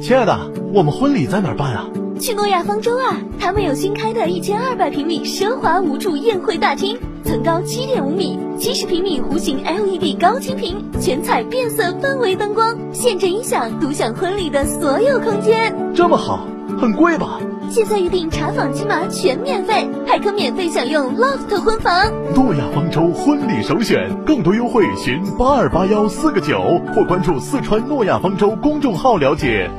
亲爱的，我们婚礼在哪儿办啊？去诺亚方舟啊！他们有新开的一千二百平米奢华无主宴会大厅，层高七点五米，七十平米弧形 LED 高清屏，全彩变色氛围灯光，现阵音响，独享婚礼的所有空间。这么好，很贵吧？现在预定查房金码全免费，还可免费享用 loft 婚房。诺亚方舟婚礼首选，更多优惠询八二八幺四个九，或关注四川诺亚方舟公众号了解。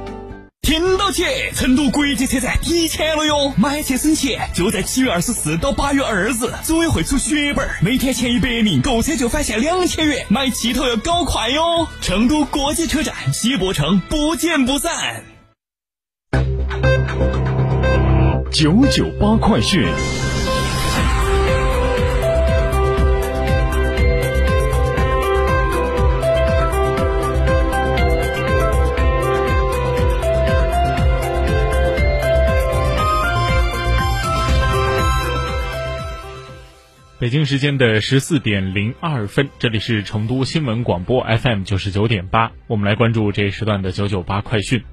听到起，成都国际车展提前了哟！买车省钱，就在七月二十四到八月二日，组委会出血本，每天前一百名购车就返现两千元，买汽头要搞快哟！成都国际车展，西博城不见不散。九九八快讯。北京时间的十四点零二分，这里是成都新闻广播 FM 九十九点八，我们来关注这一时段的九九八快讯。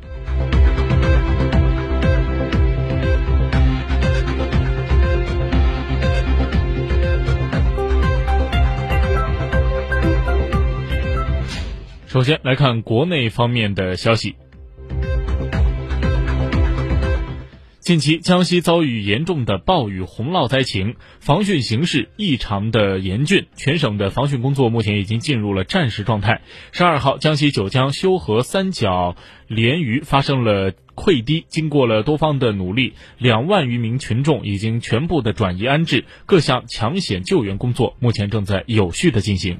首先来看国内方面的消息。近期，江西遭遇严重的暴雨洪涝灾情，防汛形势异常的严峻，全省的防汛工作目前已经进入了战时状态。十二号，江西九江修河三角鲢鱼发生了溃堤，经过了多方的努力，两万余名群众已经全部的转移安置，各项抢险救援工作目前正在有序的进行。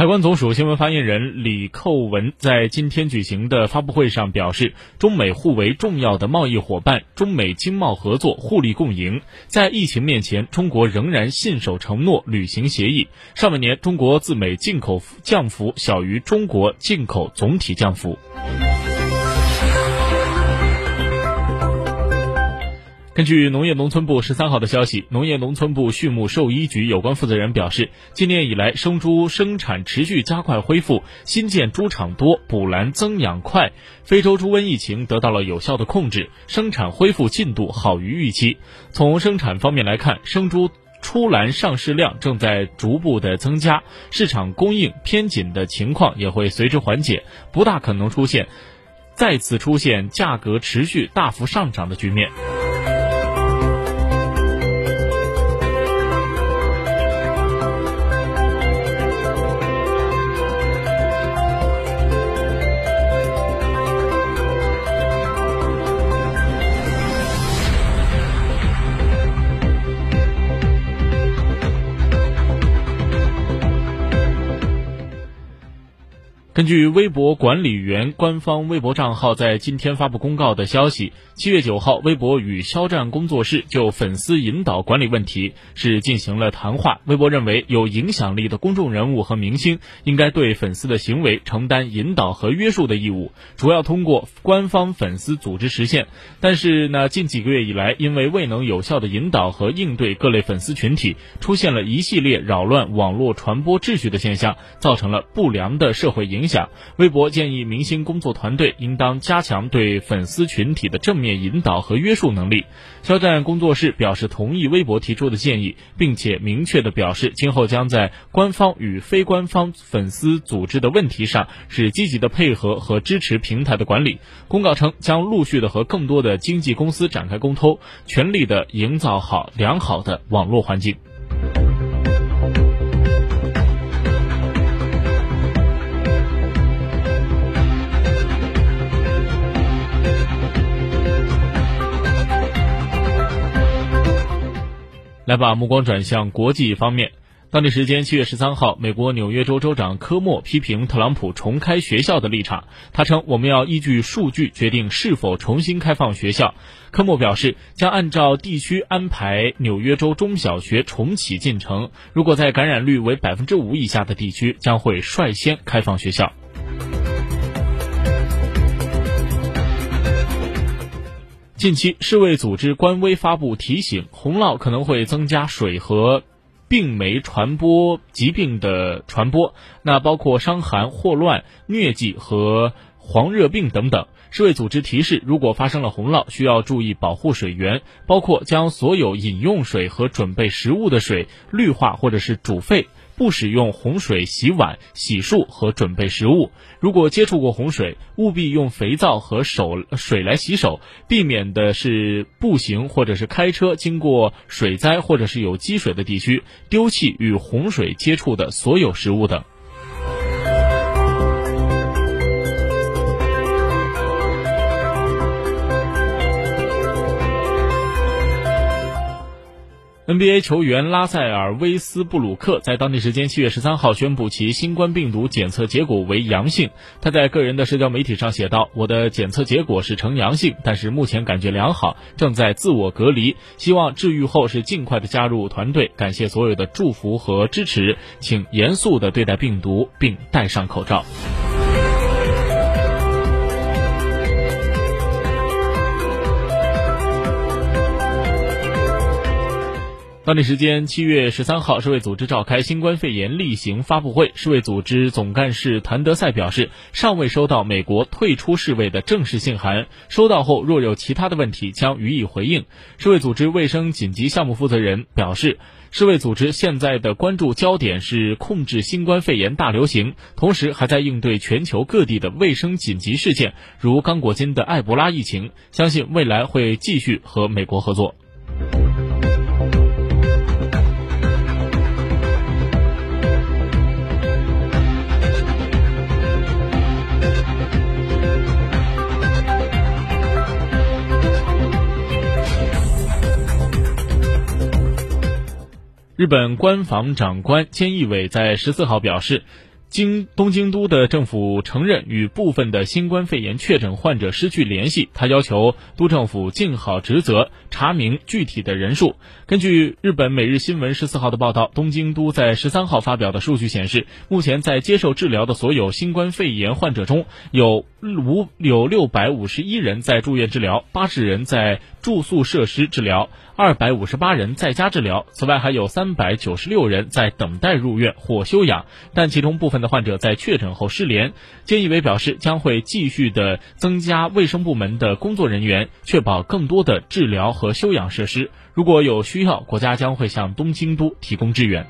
海关总署新闻发言人李寇文在今天举行的发布会上表示，中美互为重要的贸易伙伴，中美经贸合作互利共赢。在疫情面前，中国仍然信守承诺，履行协议。上半年，中国自美进口降幅小于中国进口总体降幅。根据农业农村部十三号的消息，农业农村部畜牧兽医局有关负责人表示，今年以来生猪生产持续加快恢复，新建猪场多，补栏增养快，非洲猪瘟疫情得到了有效的控制，生产恢复进度好于预期。从生产方面来看，生猪出栏上市量正在逐步的增加，市场供应偏紧的情况也会随之缓解，不大可能出现再次出现价格持续大幅上涨的局面。根据微博管理员官方微博账号在今天发布公告的消息，七月九号，微博与肖战工作室就粉丝引导管理问题是进行了谈话。微博认为，有影响力的公众人物和明星应该对粉丝的行为承担引导和约束的义务，主要通过官方粉丝组织实现。但是呢，近几个月以来，因为未能有效的引导和应对各类粉丝群体，出现了一系列扰乱网络传播秩序的现象，造成了不良的社会影。响响。微博建议明星工作团队应当加强对粉丝群体的正面引导和约束能力。肖战工作室表示同意微博提出的建议，并且明确的表示今后将在官方与非官方粉丝组织的问题上是积极的配合和支持平台的管理。公告称将陆续的和更多的经纪公司展开沟通，全力的营造好良好的网络环境。来把目光转向国际方面。当地时间七月十三号，美国纽约州州长科莫批评特朗普重开学校的立场。他称：“我们要依据数据决定是否重新开放学校。”科莫表示，将按照地区安排纽约州中小学重启进程。如果在感染率为百分之五以下的地区，将会率先开放学校。近期，世卫组织官微发布提醒，洪涝可能会增加水和病媒传播疾病的传播，那包括伤寒、霍乱、疟疾和黄热病等等。世卫组织提示，如果发生了洪涝，需要注意保护水源，包括将所有饮用水和准备食物的水氯化或者是煮沸。不使用洪水洗碗、洗漱和准备食物。如果接触过洪水，务必用肥皂和手水来洗手，避免的是步行或者是开车经过水灾或者是有积水的地区，丢弃与洪水接触的所有食物等。NBA 球员拉塞尔·威斯布鲁克在当地时间七月十三号宣布其新冠病毒检测结果为阳性。他在个人的社交媒体上写道：“我的检测结果是呈阳性，但是目前感觉良好，正在自我隔离。希望治愈后是尽快的加入团队。感谢所有的祝福和支持，请严肃的对待病毒，并戴上口罩。”当地时间七月十三号，世卫组织召开新冠肺炎例行发布会。世卫组织总干事谭德赛表示，尚未收到美国退出世卫的正式信函，收到后若有其他的问题将予以回应。世卫组织卫生紧急项目负责人表示，世卫组织现在的关注焦点是控制新冠肺炎大流行，同时还在应对全球各地的卫生紧急事件，如刚果金的埃博拉疫情。相信未来会继续和美国合作。日本官房长官菅义伟在十四号表示。京东京都的政府承认与部分的新冠肺炎确诊患者失去联系，他要求都政府尽好职责，查明具体的人数。根据日本每日新闻十四号的报道，东京都在十三号发表的数据显示，目前在接受治疗的所有新冠肺炎患者中有五有六百五十一人在住院治疗，八十人在住宿设施治疗，二百五十八人在家治疗。此外，还有三百九十六人在等待入院或休养，但其中部分。的患者在确诊后失联，菅义伟表示将会继续的增加卫生部门的工作人员，确保更多的治疗和休养设施。如果有需要，国家将会向东京都提供支援。